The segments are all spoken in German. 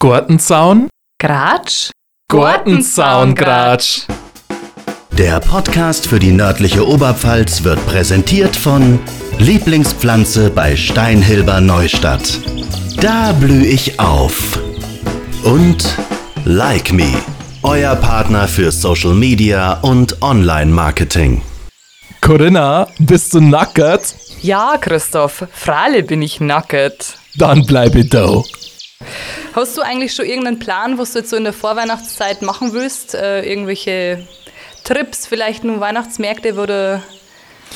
Gartenzaun? Gratsch? Gartenzaungratsch. Der Podcast für die nördliche Oberpfalz wird präsentiert von Lieblingspflanze bei Steinhilber Neustadt. Da blühe ich auf. Und Like Me, euer Partner für Social Media und Online-Marketing. Corinna, bist du nackert? Ja, Christoph, freilich bin ich nackert. Dann bleibe da. Hast du eigentlich schon irgendeinen Plan, was du jetzt so in der Vorweihnachtszeit machen willst? Äh, irgendwelche Trips, vielleicht nur Weihnachtsmärkte, wo du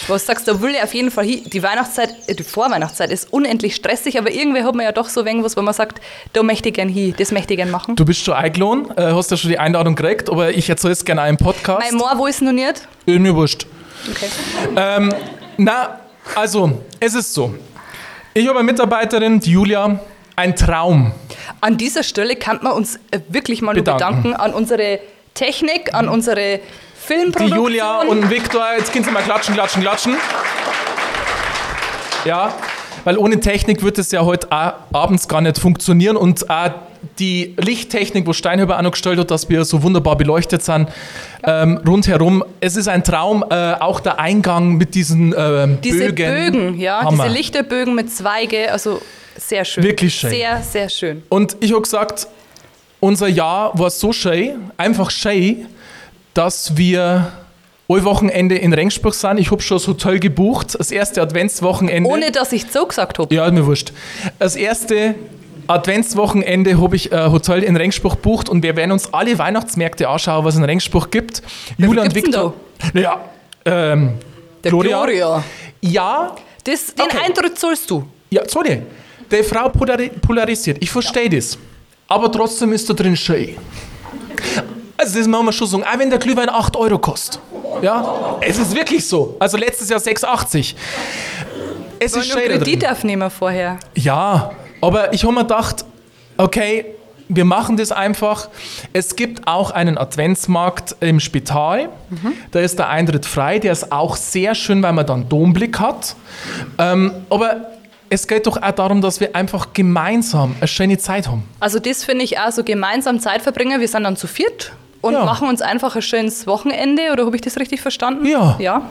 was sagst, da will ich auf jeden Fall hin. Die Weihnachtszeit, äh, die Vorweihnachtszeit ist unendlich stressig, aber irgendwie hat man ja doch so wenig wo man sagt, da möchte ich gern hin, das möchte ich gern machen. Du bist schon eingeladen, äh, hast ja schon die Einladung gekriegt, aber ich erzähle es gerne im Podcast. Mein Moor, wo ist noch nicht? Mir wurscht. Okay. Ähm, na, also, es ist so. Ich habe eine Mitarbeiterin, die Julia, ein Traum. An dieser Stelle kann man uns äh, wirklich mal nur Bedanken. bedanken an unsere Technik, an unsere Die Filmproduktion. Julia und Viktor, jetzt können Sie mal klatschen, klatschen, klatschen. Ja, weil ohne Technik wird es ja heute abends gar nicht funktionieren und auch die Lichttechnik, wo Steinhöber auch noch gestellt hat, dass wir so wunderbar beleuchtet sind, ähm, rundherum. Es ist ein Traum, äh, auch der Eingang mit diesen ähm, diese Bögen. Bögen, ja, Hammer. diese Lichterbögen mit Zweige, also sehr schön. Wirklich schön. Sehr, sehr schön. Und ich habe gesagt, unser Jahr war so schön, einfach schön, dass wir ein Wochenende in Regensburg sind. Ich habe schon das Hotel gebucht, das erste Adventswochenende. Ohne dass ich so gesagt habe. Ja, mir wurscht. Das erste Adventswochenende habe ich ein Hotel in Regensburg gebucht und wir werden uns alle Weihnachtsmärkte anschauen, was es in Regensburg gibt. Julia und Viktor. Ja, ähm, Der Gloria. Gloria. Ja, Das, den Okay. Eintritt zahlst du. ja, sorry. Die Frau polari polarisiert. Ich verstehe das. Aber trotzdem ist da drin schön. Also das machen wir schon sagen, auch wenn der Glühwein 8 Euro kostet. Ja, es ist wirklich so. Also letztes Jahr 6,80. Es Wollen ist schön drin. Kredit aufnehmen vorher. Ja, aber ich habe mir gedacht, okay, wir machen das einfach. Es gibt auch einen Adventsmarkt im Spital. Da ist der Eintritt frei. Der ist auch sehr schön, weil man dann Domblick hat. Ähm, aber es geht doch auch darum, dass wir einfach gemeinsam eine schöne Zeit haben. Also das finde ich auch so gemeinsam Zeit verbringen. Wir sind dann zu viert und Ja. machen uns einfach ein schönes Wochenende. Oder habe ich das richtig verstanden? Ja. Ja.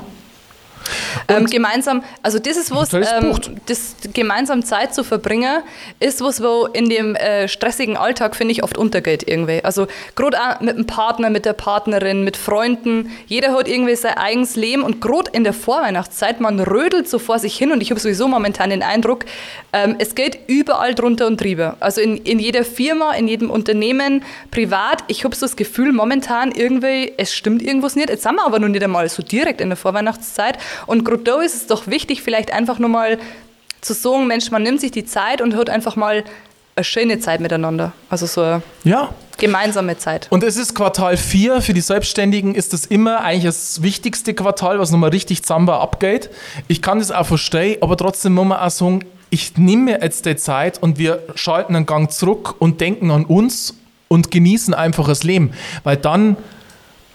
Ähm, gemeinsam, also das ist was, ähm, das gemeinsam Zeit zu verbringen, ist was, wo in dem äh, stressigen Alltag, finde ich, oft untergeht irgendwie. Also gerade auch mit dem Partner, mit der Partnerin, mit Freunden, jeder hat irgendwie sein eigenes Leben und gerade in der Vorweihnachtszeit, man rödelt so vor sich hin und ich habe sowieso momentan den Eindruck, ähm, es geht überall drunter und drüber. Also in, in jeder Firma, in jedem Unternehmen, privat, ich habe so das Gefühl, momentan irgendwie, es stimmt irgendwas nicht. Jetzt sind wir aber noch nicht einmal so direkt in der Vorweihnachtszeit. Und da ist es doch wichtig, vielleicht einfach nur mal zu sagen, Mensch, man nimmt sich die Zeit und hat einfach mal eine schöne Zeit miteinander. Also so eine Ja. gemeinsame Zeit. Und es ist Quartal 4. Für die Selbstständigen ist das immer eigentlich das wichtigste Quartal, was nochmal richtig zusammen abgeht. Ich kann das auch verstehen, aber trotzdem muss man auch sagen, ich nehme mir jetzt die Zeit und wir schalten einen Gang zurück und denken an uns und genießen einfach das Leben. Weil dann,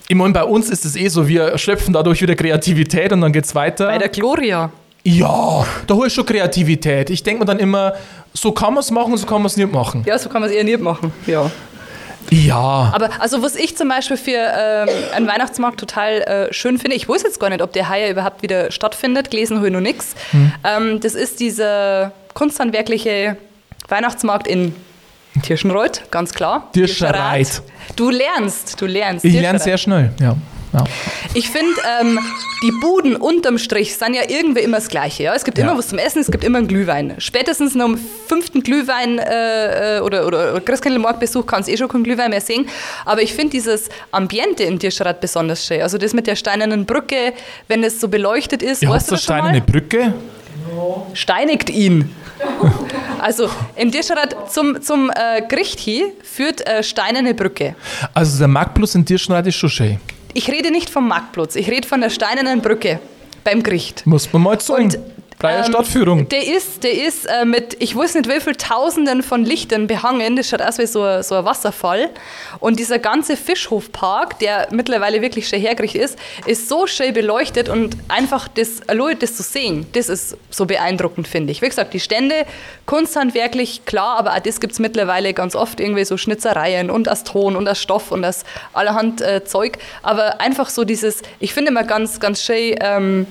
ich meine, bei uns ist es eh so, wir schöpfen dadurch wieder Kreativität und dann geht es weiter. Bei der Gloria. ja, da hole ich schon Kreativität. Ich denke mir dann immer, so kann man es machen, so kann man es nicht machen. Ja, so kann man es eher nicht machen. Ja. Ja. Aber also was ich zum Beispiel für ähm, einen Weihnachtsmarkt total äh, schön finde, ich weiß jetzt gar nicht, ob der heuer überhaupt wieder stattfindet, gelesen habe ich noch nichts. Ähm, das ist dieser kunsthandwerkliche Weihnachtsmarkt in Tirschenreuth, ganz klar. Tirschenreuth. Du lernst, du lernst. Ich lerne Tirschenreuth. sehr schnell, ja. ja. Ich finde, ähm, die Buden unterm Strich sind ja irgendwie immer das Gleiche. Ja? Es gibt Ja. immer was zum Essen, es gibt immer einen Glühwein. Spätestens nach dem fünften Glühwein äh, äh, oder, oder Christkindlmarktbesuch kannst du eh schon keinen Glühwein mehr sehen. Aber ich finde dieses Ambiente in Tirschrad besonders schön. Also das mit der steinernen Brücke, wenn es so beleuchtet ist. Ihr weißt habt du das steinerne? Brücke. Steinigt ihn. Also im Tirschrad zum, zum äh, Gericht hier führt äh, steinerne Brücke. Also der Marktplatz in Tirschenreit ist schon schön. Ich rede nicht vom Marktplatz, ich rede von der steinernen Brücke beim Gericht. Muss man mal sagen. Und Freie Ähm, Stadtführung. Der ist, der ist äh, mit, ich weiß nicht wie viel Tausenden von Lichtern behangen. Das schaut aus wie so, ein- so ein Wasserfall. Und dieser ganze Fischhofpark, der mittlerweile wirklich schön hergerichtet ist, ist so schön beleuchtet und einfach das, allein das zu sehen, das ist so beeindruckend, finde ich. Wie gesagt, die Stände, kunsthandwerklich, klar, aber auch das gibt es mittlerweile ganz oft, irgendwie so Schnitzereien und aus Ton und aus Stoff und aus allerhand äh, Zeug. Aber einfach so dieses, ich finde immer ganz, ganz schön, ähm,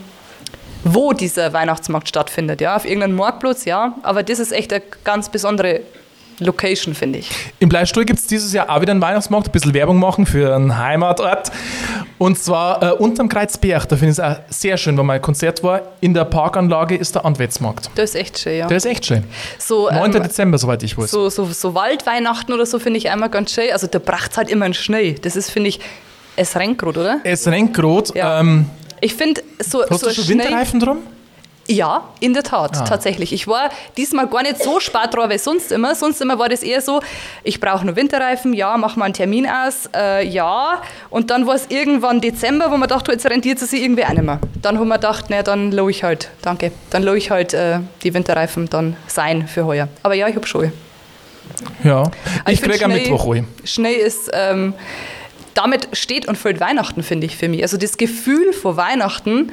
wo dieser Weihnachtsmarkt stattfindet. Ja, auf irgendeinem Marktplatz, ja. Aber das ist echt eine ganz besondere Location, finde ich. Im Bleistuhl gibt es dieses Jahr auch wieder einen Weihnachtsmarkt, ein bisschen Werbung machen für einen Heimatort. Und zwar äh, unterm Kreuzberg. Da finde ich es auch sehr schön, weil mein Konzert war. In der Parkanlage ist der Antwetsmarkt. Das ist echt schön, ja. Der ist echt schön. So, 9. ähm, Dezember, soweit ich weiß. so, so, so Waldweihnachten oder so finde ich einmal ganz schön. Also da bracht es halt immer einen Schnee. Das ist, finde ich, es rennt gerade, oder? Es rennt gerade. Ja. Ähm, Ich finde, so, hast so du schon Winterreifen drum? Ja, in der Tat, Ah. tatsächlich. Ich war diesmal gar nicht so dran wie sonst immer. Sonst immer war das eher so, ich brauche nur Winterreifen, ja, mach mal einen Termin aus, äh, ja. Und dann war es irgendwann Dezember, wo man dachte, jetzt rentiert es sich irgendwie auch nicht mehr. Dann haben wir gedacht, na, dann lau ich halt, danke, dann lau ich halt äh, die Winterreifen dann sein für heuer. Aber ja, ich habe schon. Ja. Ich find kriege am Mittwoch. Schnee ist, ähm, damit steht und füllt Weihnachten, finde ich, für mich. Also das Gefühl vor Weihnachten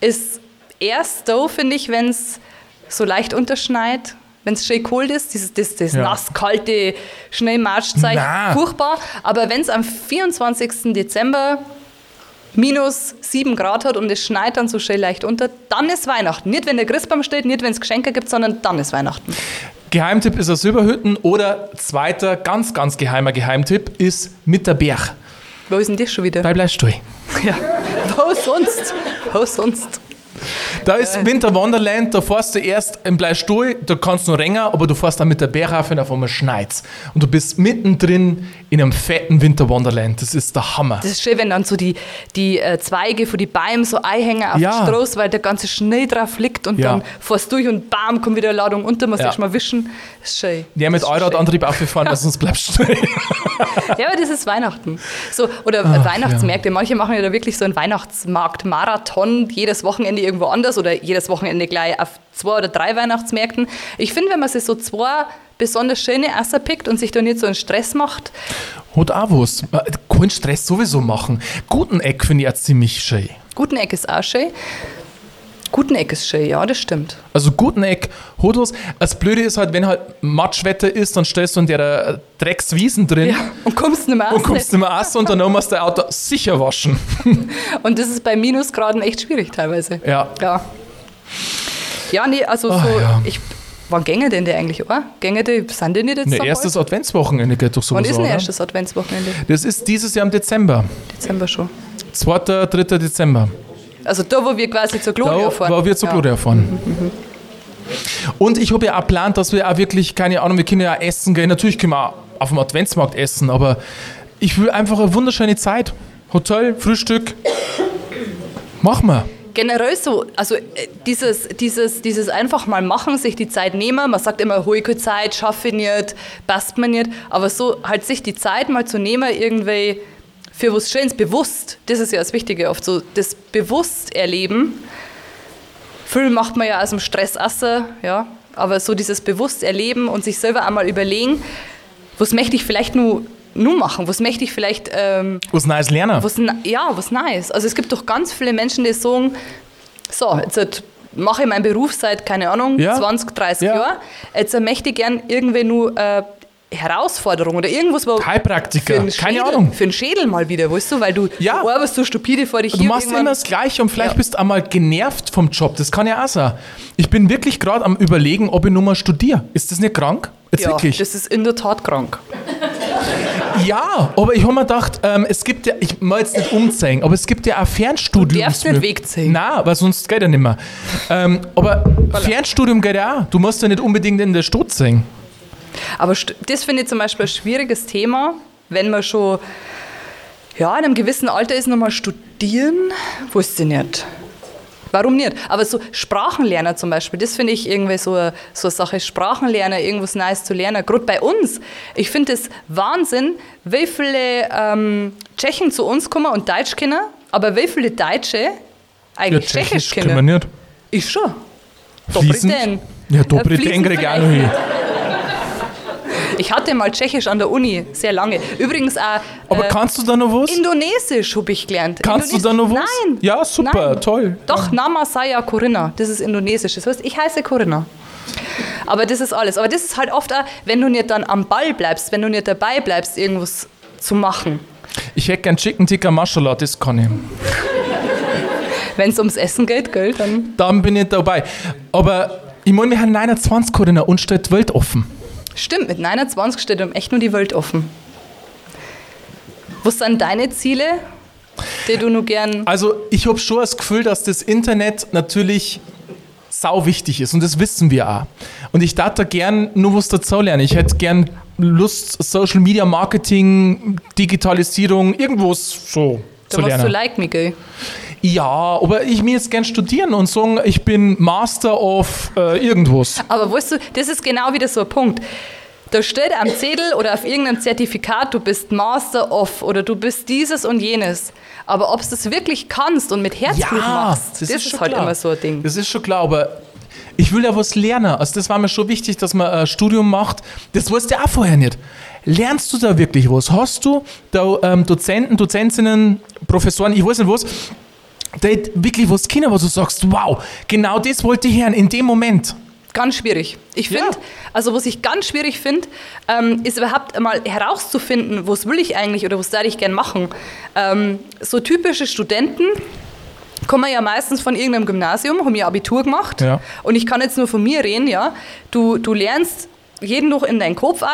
ist erst da, finde ich, wenn es so leicht unterschneit, wenn es schön kalt ist, dieses, das, das Ja. nass-kalte Schneematschzeit, Na. furchtbar. Aber wenn es am 24. Dezember minus 7 Grad hat und es schneit dann so schön leicht unter, dann ist Weihnachten. Nicht, wenn der Christbaum steht, nicht, wenn es Geschenke gibt, sondern dann ist Weihnachten. Geheimtipp ist aus Silberhütten oder zweiter ganz, ganz geheimer Geheimtipp ist mit der Berg Wo ist denn das schon wieder? bei Bleistuhl. Ja. Wo sonst? Wo sonst? Da ist Winter Wonderland, da fährst du erst im Bleistuhl, da kannst du noch rennen, aber du fährst dann mit der Berg auf einmal schneit's. Und du bist mittendrin in einem fetten Winter Wonderland. Das ist der Hammer. Das ist schön, wenn dann so die, die äh, Zweige von den Bäumen so einhängen auf Ja. die Straße, weil der ganze Schnee drauf liegt und Ja. dann fährst du durch und bam, kommt wieder eine Ladung unter, musst Ja. mal wischen. Das ist schön. Der mit. Allradantrieb aufgefahren, sonst bleibst du. Ja, aber das ist Weihnachten. So, oder Ach, Weihnachtsmärkte. Manche machen ja da wirklich so einen Weihnachtsmarkt-Marathon, jedes Wochenende irgendwo anders oder jedes Wochenende gleich auf zwei oder drei Weihnachtsmärkten. Ich finde, wenn man sich so zwei besonders schöne rauspickt und sich da nicht so einen Stress macht, Hat auch was. Keinen Stress sowieso machen. Guteneck finde ich auch ziemlich schön. Guteneck ist auch schön. Guteneck ist schön, ja, das stimmt. Also Guteneck was. Das Blöde ist halt, wenn halt Matschwetter ist, dann stellst du in der äh, Dreckswiesen drin. Ja, und kommst nicht mehr Und raus. kommst nicht mehr raus und dann musst du dein Auto sicher waschen. Und das ist bei Minusgraden echt schwierig teilweise. Ja. Ja. Ja, nee, also Ach, so, ja. ich, wann gänge denn der eigentlich, oder? Gänge die, sind die nicht jetzt Ne, erstes bald? Adventswochenende geht doch Wann sowieso, ist denn oder? erstes Adventswochenende? Das ist dieses Jahr im Dezember. Dezember schon. 2. 3. Dezember. Also da, wo wir quasi zur Gloria Da fahren. war wir zur ja. Gloria fahren. Und ich habe ja auch geplant, dass wir auch wirklich, keine Ahnung, wir können ja auch essen gehen. Natürlich können wir auch auf dem Adventsmarkt essen, aber ich will einfach eine wunderschöne Zeit. Hotel, Frühstück. Machen wir. Generell so, also äh, dieses, dieses, dieses einfach mal machen, sich die Zeit nehmen. Man sagt immer, keine Zeit, schaffe ich nicht, passt mir nicht. Aber so halt sich die Zeit mal zu nehmen, irgendwie für was Schönes bewusst, das ist ja das Wichtige oft so, das bewusst erleben. Viel macht man ja aus dem Stress essen, ja. Aber so dieses bewusst erleben und sich selber einmal überlegen, was möchte ich vielleicht nur, nur machen, was möchte ich vielleicht ähm, Was Neues lernen. was, ja, was nice. Also es gibt doch ganz viele Menschen, die sagen, so, jetzt halt mache ich meinen Beruf seit, keine Ahnung, Ja. 20, 30 Ja. Jahren. Jetzt möchte ich gern irgendwie nur äh, Herausforderung oder irgendwas, wo Heilpraktiker, einen keine Schädel, Ahnung. Für einen Schädel mal wieder, weißt du, weil du, Ja. du arbeitest so stupide vor dich Du machst irgendwann- immer das Gleiche und vielleicht Ja. bist du einmal genervt vom Job. Das kann ja auch sein. Ich bin wirklich gerade am Überlegen, ob ich nochmal studiere. Ist das nicht krank? Jetzt ja, wirklich? das ist in der Tat krank. Ja, aber ich habe mir gedacht, ähm, es gibt ja, ich will jetzt nicht umzeigen, aber es gibt ja auch Fernstudium. Du darfst nicht wegziehen. Nein, weil sonst geht ja nicht mehr. Ähm, aber Fernstudium geht ja auch. Du musst ja nicht unbedingt in der Stadt sein. Aber das finde ich zum Beispiel ein schwieriges Thema, wenn man schon ja, in einem gewissen Alter ist, nochmal studieren, wusste ich nicht. Warum nicht? Aber so Sprachenlerner zum Beispiel, das finde ich irgendwie so, eine- so eine Sache. Sprachenlerner, irgendwas Neues zu lernen. Gerade bei uns. Ich finde es Wahnsinn, wie viele ähm, Tschechen zu uns kommen und Deutsch kennen, aber wie viele Deutsche eigentlich Tschechisch können wir kennen. Ich schon. Fließend? Ja, Dobry Äh, den fließend krieg ich auch noch hin. Ich hatte mal Tschechisch an der Uni, sehr lange. Übrigens auch Aber äh, kannst du da noch was? Indonesisch habe ich gelernt. Kannst du da noch was? Nein. Ja, super, Nein. toll. Doch, Nama Saya Corinna, das ist Indonesisch. Das heißt, ich heiße Corinna. Aber das ist alles. Aber das ist halt oft auch, wenn du nicht dann am Ball bleibst, wenn du nicht dabei bleibst, irgendwas zu machen. Ich hätte gern Chicken Tikka Mashallah, das kann ich. Wenn es ums Essen geht, gell, dann. Dann bin ich dabei. Aber ich meine, wir haben 29 Corinna und steht Welt offen. Stimmt, mit 29 steht um echt nur die Welt offen. Was sind deine Ziele, die du nur gern. Also ich habe schon das Gefühl, dass das Internet natürlich sau wichtig ist und das wissen wir auch. Und ich darf da gern nur was dazu lernen. Ich hätte gern Lust, Social Media Marketing, Digitalisierung, irgendwas so Da zu machst du lernen. like me, gell? Ja, aber ich mir jetzt gern studieren und sagen, ich bin Master of äh, irgendwas. Aber weißt du, das ist genau wieder so ein Punkt. Da steht am Zettel oder auf irgendeinem Zertifikat, du bist Master of oder du bist dieses und jenes. Aber ob du das wirklich kannst und mit Herzblut machst, das, ist, schon halt klar. immer so ein Ding. Das ist schon klar, aber ich will ja was lernen. Also das war mir schon wichtig, dass man ein Studium macht. Das weißt du auch vorher nicht. Lernst du da wirklich was? Hast du da ähm, Dozenten, Dozentinnen, Professoren, ich weiß nicht was, die wirklich was kennen, wo du sagst, wow, genau das wollte ich hören in dem Moment. Ganz schwierig. Ich Ja. finde, also was ich ganz schwierig finde, ähm, ist überhaupt einmal herauszufinden, was will ich eigentlich oder was darf ich gern machen. Ähm, so typische Studenten kommen ja meistens von irgendeinem Gymnasium, haben ihr Abitur gemacht Ja. und ich kann jetzt nur von mir reden, ja. Du, du lernst jeden noch in deinen Kopf ein,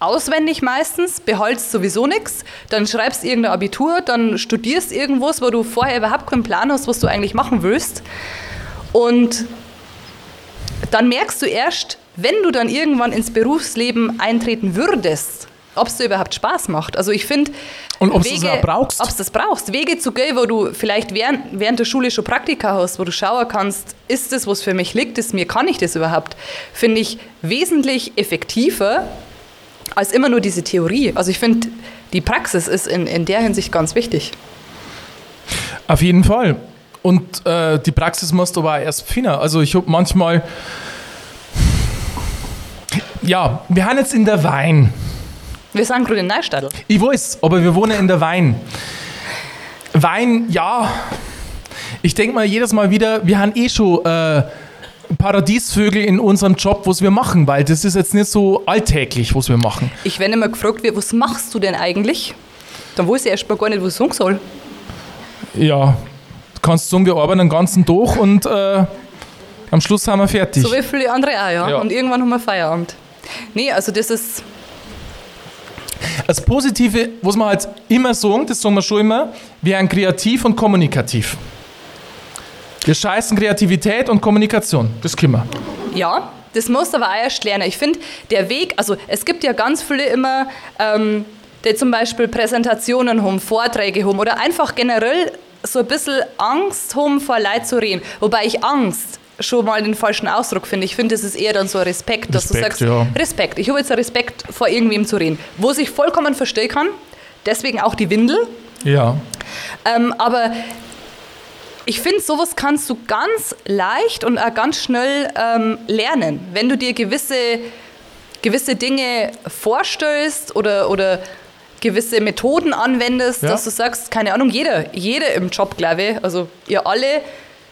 auswendig meistens, behaltst sowieso nichts, dann schreibst irgendein Abitur, dann studierst irgendwas, wo du vorher überhaupt keinen Plan hast, was du eigentlich machen willst und dann merkst du erst, wenn du dann irgendwann ins Berufsleben eintreten würdest, ob es dir überhaupt Spaß macht. Also ich finde, Und ob's das auch brauchst. Ob du das brauchst. Wege zu gehen, wo du vielleicht während, während der Schule schon Praktika hast, wo du schauen kannst, ist das, was für mich liegt, ist mir, kann ich das überhaupt, finde ich wesentlich effektiver als immer nur diese Theorie. Also ich finde, die Praxis ist in, in der Hinsicht ganz wichtig. Auf jeden Fall. Und äh, die Praxis musst du aber auch erst finden. Also ich habe manchmal... Ja, wir haben jetzt in der Wein. Wir sind gerade in Neustadl. Ich weiß, aber wir wohnen in der Wein. Wein, ja. Ich denke mal jedes Mal wieder, wir haben eh schon äh, Paradiesvögel in unserem Job, was wir machen, weil das ist jetzt nicht so alltäglich, was wir machen. Ich, wenn immer gefragt wird, was machst du denn eigentlich? Dann weiß ich erst mal gar nicht, was ich sagen soll. Ja, du kannst sagen, wir arbeiten den ganzen Tag und äh, am Schluss sind wir fertig. So wie viele andere auch, ja. Ja. Und irgendwann haben wir Feierabend. Nee, also das ist, Das Positive, was man halt immer sagen, das sagen wir schon immer, wir sind kreativ und kommunikativ. Wir scheißen Kreativität und Kommunikation. Das können wir. ja, das musst du aber auch erst lernen. Ich finde, der Weg, also es gibt ja ganz viele immer, ähm, die zum Beispiel Präsentationen haben, Vorträge haben oder einfach generell so ein bisschen Angst haben, vor Leid zu reden. Wobei ich Angst schon mal den falschen Ausdruck finde. Ich finde, das ist eher dann so Respekt, dass Respekt, du sagst, ja. Respekt. Ich habe jetzt Respekt vor irgendwem zu reden. Wo ich vollkommen verstehen kann, deswegen auch die Windel. Ja. Ähm, aber ich finde, sowas kannst du ganz leicht und auch ganz schnell ähm, lernen. Wenn du dir gewisse, gewisse Dinge vorstellst oder, oder gewisse Methoden anwendest, Ja. dass du sagst, keine Ahnung, jeder, jeder im Job, glaube ich, also ihr alle,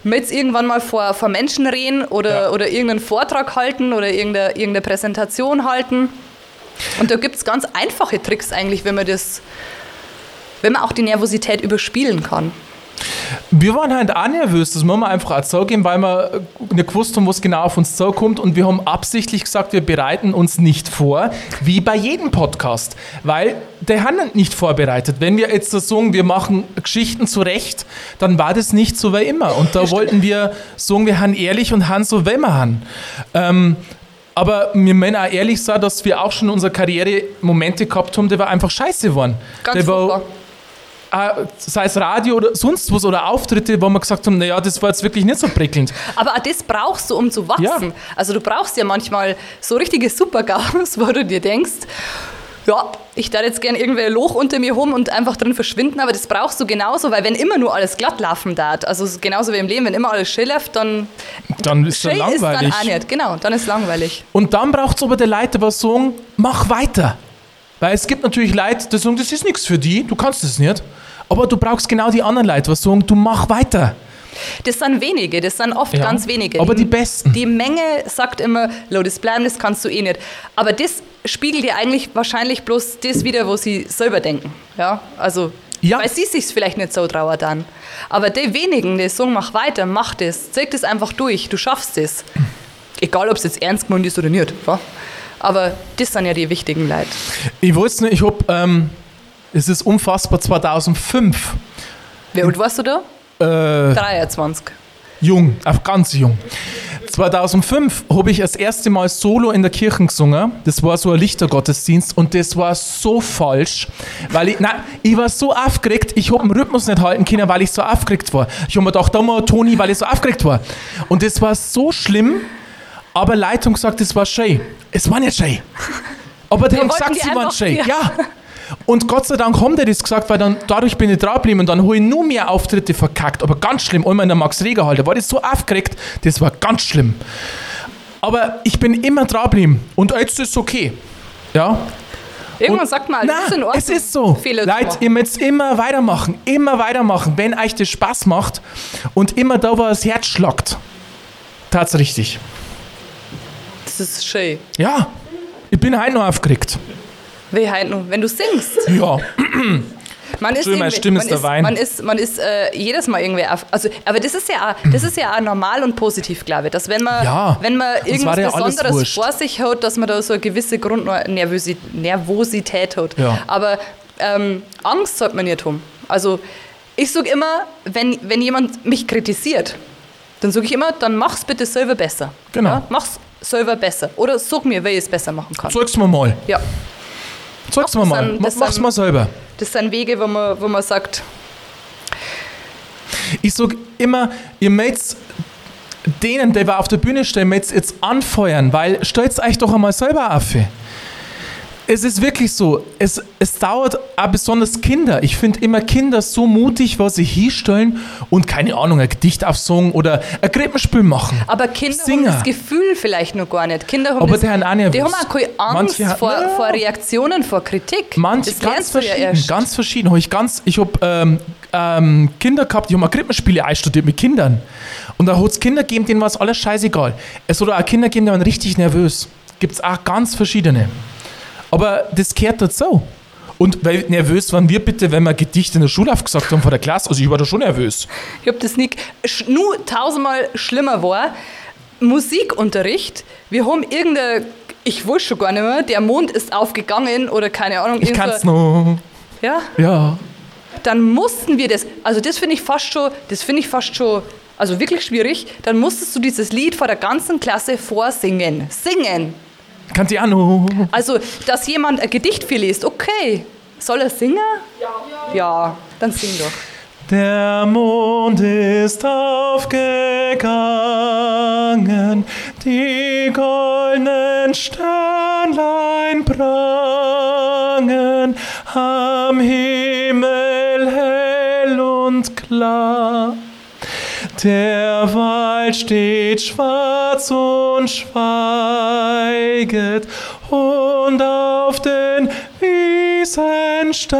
mit irgendwann mal vor, vor Menschen reden oder, Ja. oder irgendeinen Vortrag halten oder irgendeine, irgendeine Präsentation halten. Und da gibt es ganz einfache Tricks eigentlich, wenn man das, wenn man auch die Nervosität überspielen kann. Wir waren halt auch nervös, das muss man einfach auch zugeben, weil wir nicht gewusst haben, was genau auf uns zukommt und wir haben absichtlich gesagt, wir bereiten uns nicht vor, wie bei jedem Podcast, weil der haben nicht vorbereitet. Wenn wir jetzt sagen, wir machen Geschichten zurecht, dann war das nicht so wie immer und da wollten wir sagen, wir haben ehrlich und haben so, wie wir haben. Ähm, aber wir müssen auch ehrlich sein, dass wir auch schon in unserer Karriere Momente gehabt haben, die wir einfach scheiße waren. Ganz die war, äh, sei es Radio oder sonst was oder Auftritte, wo wir gesagt haben, naja, das war jetzt wirklich nicht so prickelnd. Aber auch das brauchst du, um zu wachsen. Ja. Also du brauchst ja manchmal so richtige Supergaus, wo du dir denkst, ja, ich da jetzt gern irgendwie ein Loch unter mir rum und einfach drin verschwinden, aber das brauchst du genauso, weil wenn immer nur alles glatt laufen darf, also genauso wie im Leben, wenn immer alles schön läuft, dann, Dann ist es langweilig. ist dann auch nicht. Genau, dann ist langweilig. Und dann braucht es aber der Leute, was sagen, mach weiter. Weil es gibt natürlich Leute, die sagen, das ist nichts für die, du kannst das nicht. Aber du brauchst genau die anderen Leute, was sagen, du mach weiter. Das sind wenige, das sind oft Ja, ganz wenige. aber die Besten. Die Menge sagt immer, lo, das bleiben, das kannst du eh nicht. Aber das spiegelt dir eigentlich wahrscheinlich bloß das wieder, wo sie selber denken. Ja, also, Ja. weil sie sich vielleicht nicht so trauert dann. Aber die wenigen, die sagen, mach weiter, mach das, zeig das einfach durch, du schaffst es. Egal, ob es jetzt ernst gemeint ist oder nicht. Ja? Aber das sind ja die wichtigen Leute. Ich weiß nicht, ich hab, ähm, es ist unfassbar, 2005, Wie alt warst du da? äh, 23. jung, auch ganz jung. 2005 habe ich das erste Mal solo in der Kirche gesungen. Das war so ein Lichtergottesdienst und das war so falsch, weil ich, nein, ich war so aufgeregt, ich habe den Rhythmus nicht halten können, weil ich so aufgeregt war. Ich habe mir gedacht, da mal Toni, weil ich so aufgeregt war. Und das war so schlimm, aber Leitung gesagt, es war schön. Es war nicht schön. Aber die Wir haben gesagt, sie waren schön. ja. Ja. Und Gott sei Dank haben die das gesagt, weil dann dadurch bin ich dran geblieben und dann habe ich nur mehr Auftritte verkackt. Aber ganz schlimm, einmal in der Max Reger Halle, da war das so aufgeregt, das war ganz schlimm. Aber ich bin immer dran geblieben und jetzt ist es okay. Ja? Irgendwann Und- sagt man, alles ist in Ordnung. es ist so. Leute, ihr müsst immer weitermachen, immer weitermachen, wenn euch das Spaß macht und immer da, wo das Herz schlagt. Tat's richtig. Das ist schön. Ja, ich bin heute noch aufgeregt. Wie halt nur, wenn du singst. Ja, Man ist, meine Stimme ist der Wein. Man ist, man ist äh, jedes Mal irgendwie auf, also, aber das ist ja auch, das ist ja auch normal und positiv, glaube ich, dass wenn man, Ja, wenn man irgendwas ja Besonderes vor sich hat, dass man da so eine gewisse Grundnervosität Nervosität hat. Ja. Aber ähm, Angst sollte man nicht haben. Also ich sage immer, wenn, wenn jemand mich kritisiert, dann sage ich immer, dann mach's bitte selber besser. Genau. Ja, mach's selber besser. Oder sag mir, wie ich es besser machen kann. sag's mir mal. Ja. Sag's mir mal. sind- Mach's sind- mal selber. Das sind Wege, wo man, wo man sagt, Ich sag immer, ihr möchtet denen, die wir auf der Bühne stehen, möchtet jetzt anfeuern, weil stellt euch doch einmal selber auf. Es ist wirklich so, es, es dauert auch besonders Kinder. Ich finde immer Kinder so mutig, was sie hinstellen und keine Ahnung, ein Gedicht aufsagen oder ein Krippenspiel machen. Aber Kinder Singer. haben das Gefühl vielleicht noch gar nicht. Kinder haben Aber das, die haben auch. Die haben auch keine Angst Manche haben- vor, Ja. vor Reaktionen, vor Kritik. Manch das ganz du ja verschieden, erst. ganz verschieden. Hab ich ganz, ich habe ähm, ähm, Kinder gehabt, die haben auch Krippenspiele einstudiert mit Kindern. Und da hat es Kinder gegeben, denen war es alles scheißegal. Es hat auch Kinder gegeben, die waren richtig nervös. Gibt es auch ganz verschiedene. Aber das gehört dazu. Und weil nervös waren wir bitte, wenn wir Gedichte in der Schule aufgesagt haben vor der Klasse. Also ich war da schon nervös. Ich habe das nicht. Nur tausendmal schlimmer war Musikunterricht. Wir haben irgendeine, ich weiß schon gar nicht mehr, der Mond ist aufgegangen oder keine Ahnung. Ich irgend so- kann's noch. Ja, Ja. dann mussten wir das. Also das finde ich fast schon, das finde ich fast schon, also wirklich schwierig. Dann musstest du dieses Lied vor der ganzen Klasse vorsingen. Singen. Kannst du auch noch. Also, dass jemand ein Gedicht vorliest, okay. Soll er singen? Ja. Ja, dann sing doch. Der Mond ist aufgegangen, die goldenen Sternlein prangen am Himmel hell und klar. Der Wald steht schwarz und schweiget, und auf den Wiesen steiget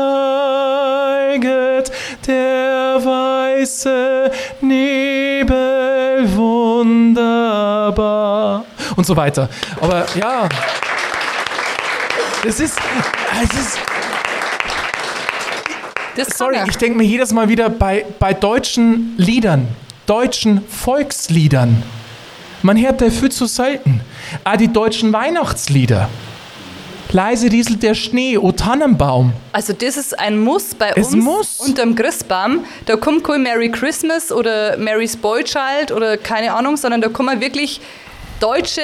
der weiße Nebel wunderbar. Und so weiter. Aber ja, es ist, es ist, Das sorry, ich denke mir jedes Mal wieder bei, bei deutschen Liedern, deutschen Volksliedern, man hört da viel zu selten. Auch die deutschen Weihnachtslieder. Leise rieselt der Schnee, O Tannenbaum. Also das ist ein Muss bei Es uns muss. unterm Christbaum. Da kommt kein Merry Christmas oder Mary Spoilchild oder keine Ahnung, sondern da kommen wirklich deutsche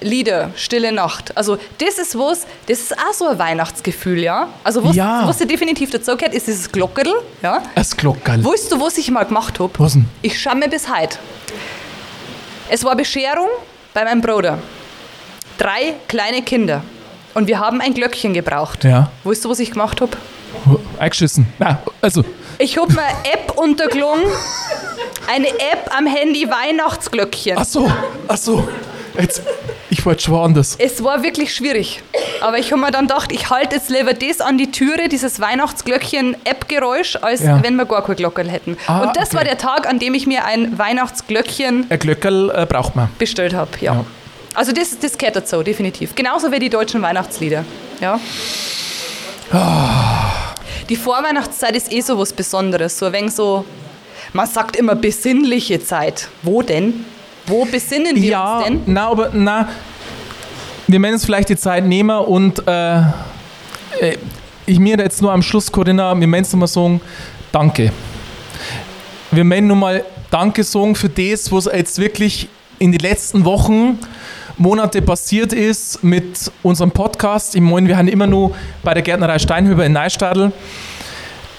Lieder, Stille Nacht. Also das ist was, das ist auch so ein Weihnachtsgefühl, ja? Also was, Ja. was dir definitiv dazu gehört, ist dieses Glockerl, ja? Es Glockerl. Weißt du, was ich mal gemacht habe? Was denn? Ich schaue mir bis heute. Es war Bescherung bei meinem Bruder. Drei kleine Kinder. Und wir haben ein Glöckchen gebraucht. Ja. Weißt du, was ich gemacht habe? Eingeschissen. Na, also, Ich habe mir eine App untergelungen. Eine App am Handy Weihnachtsglöckchen. ach so, ach so. Jetzt, ich wollte schon anders. Es war wirklich schwierig. Aber ich habe mir dann gedacht, ich halte jetzt lieber das an die Türe, dieses Weihnachtsglöckchen-App-Geräusch, als Ja. wenn wir gar kein Glockerl hätten. Ah, Und das okay. war der Tag, an dem ich mir ein Weihnachtsglöckchen Ein Glöckerl äh, braucht man. bestellt habe. Ja. Ja. Also das, das gehört dazu, definitiv. Genauso wie die deutschen Weihnachtslieder. Ja. Die Vorweihnachtszeit ist eh so was Besonderes. So ein wenig so, man sagt immer besinnliche Zeit. Wo denn? Wo besinnen wir Ja, uns denn? na, aber na, wir werden uns vielleicht die Zeit nehmen und äh, äh, ich mir jetzt nur am Schluss, Corinna, wir werden mal sagen, danke. Wir werden nur mal Danke sagen für das, was jetzt wirklich in den letzten Wochen, Monate passiert ist mit unserem Podcast. Ich meine, wir haben immer nur bei der Gärtnerei Steinhöber in Neustadl.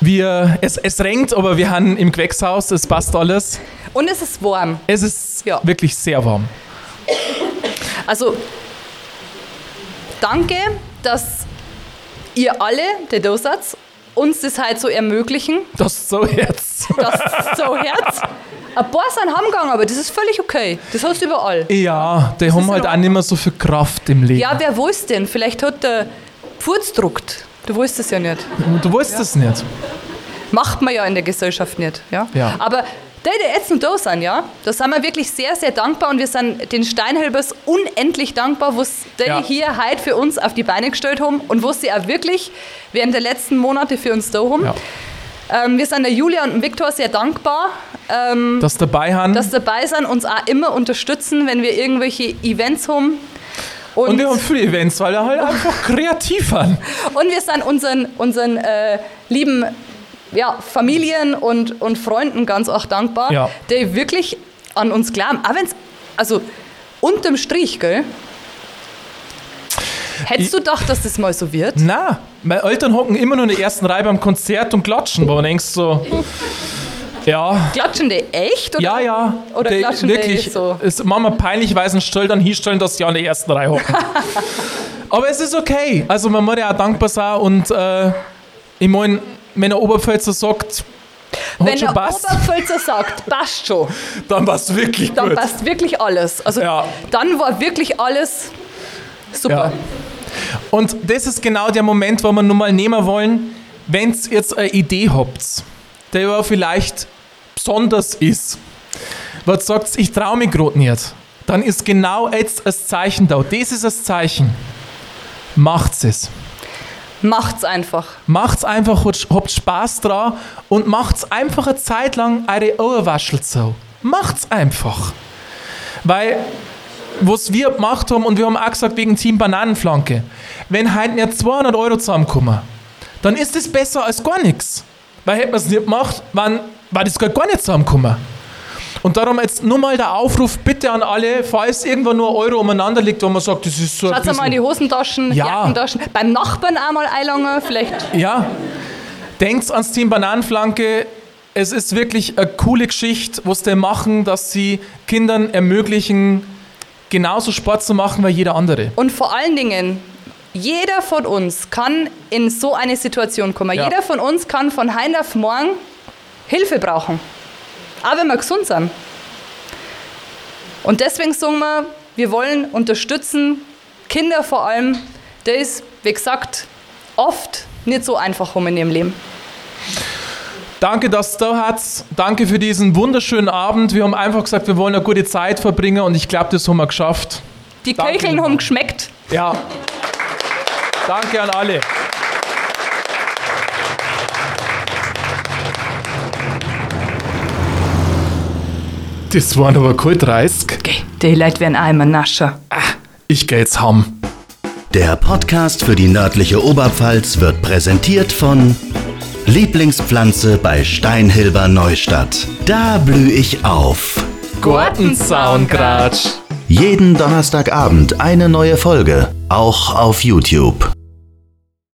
Wir, es, es regnet, aber wir haben im Gewächshaus, es passt alles. Und es ist warm. Es ist Ja. wirklich sehr warm. Also, danke, dass ihr alle, der seid, uns das halt so ermöglichen. Das so jetzt. Das so Herz. Ein paar sind heimgegangen, aber das ist völlig okay. Das hast du überall. Ja, die ist haben halt auch nicht mehr so viel Kraft im Leben. Ja, wer weiß denn? Vielleicht hat der Pfurz druckt. Du weißt es ja nicht. Du weißt es nicht. Macht man ja in der Gesellschaft nicht. Ja? Ja. Aber die, die jetzt noch da sind, ja, da sind wir wirklich sehr, sehr dankbar und wir sind den Steinhölbers unendlich dankbar, was die Ja. hier heute für uns auf die Beine gestellt haben und was sie auch wirklich während der letzten Monate für uns da haben. Ja. Ähm, wir sind der Julia und dem Viktor sehr dankbar, ähm, Das dabei haben. dass sie dabei sind, uns auch immer unterstützen, wenn wir irgendwelche Events haben. und wir haben viele Events, weil wir halt einfach kreativ sind. Und wir sind unseren, unseren äh, lieben ja, Familien und, und Freunden ganz auch dankbar, Ja. die wirklich an uns glauben. Auch wenn es, also unterm Strich, gell? Hättest du gedacht, dass das mal so wird? Na, meine Eltern hocken immer nur in der ersten Reihe beim Konzert und klatschen, wo man denkst so, ja, Klatschen die echt? Oder? ja, ja. Oder die, klatschen die wirklich, so? ist manchmal peinlich, weil sie Stell dann hinstellen, dass sie ja in der ersten Reihe hocken. Aber es ist okay. Also man muss ja auch dankbar sein und äh, ich meine, wenn der Oberpfälzer sagt, Wenn der passt, Oberpfälzer sagt, passt schon, dann passt wirklich dann gut. passt wirklich alles. Also Ja. dann war wirklich alles super. Ja. Und das ist genau der Moment, wo wir nun mal nehmen wollen, wenn ihr jetzt eine Idee habt, der ja vielleicht besonders ist, ihr sagt, ich traue mich gerade nicht, dann ist genau jetzt ein Zeichen da. Das ist das Zeichen. Macht's es. Macht's einfach. Macht's einfach, habt- Spaß dran und macht's einfach eine Zeit lang eure Ohrwaschel so. Macht's einfach. Weil, was wir gemacht haben, und wir haben auch gesagt, wegen Team Bananenflanke, wenn halt nicht 200 Euro zusammenkommen, dann ist das besser als gar nichts. Weil hätten wir es nicht gemacht, wann war das Geld gar nicht zusammengekommen. Und darum jetzt nur mal der Aufruf bitte an alle, falls irgendwo nur Euro umeinander liegt, wo man sagt, das ist so ein Schaut mal in die bisschen, Hosentaschen, Ja. Jackentaschen. Beim Nachbarn einmal einlangen, vielleicht. Ja, denkt ans Team Bananenflanke. Es ist wirklich eine coole Geschichte, was die machen, dass sie Kindern ermöglichen, genauso Sport zu machen wie jeder andere. Und vor allen Dingen, jeder von uns kann in so eine Situation kommen. Ja. Jeder von uns kann von heute auf morgen Hilfe brauchen. Auch wenn wir gesund sind. Und deswegen sagen wir, wir wollen unterstützen, Kinder vor allem, das, wie gesagt, oft nicht so einfach haben in ihrem Leben. Danke, dass du da hast. Danke für diesen wunderschönen Abend. Wir haben einfach gesagt, wir wollen eine gute Zeit verbringen und ich glaube, das haben wir geschafft. Die Köcheln haben geschmeckt. Ja. Danke an alle. Das waren aber kalt 30. Die Leute werden auch immer nascher. Ich geh jetzt heim. Der Podcast für die nördliche Oberpfalz wird präsentiert von Lieblingspflanze bei Steinhilber Neustadt. Da blühe ich auf. Gartenzaungratsch. Jeden Donnerstagabend eine neue Folge, auch auf YouTube.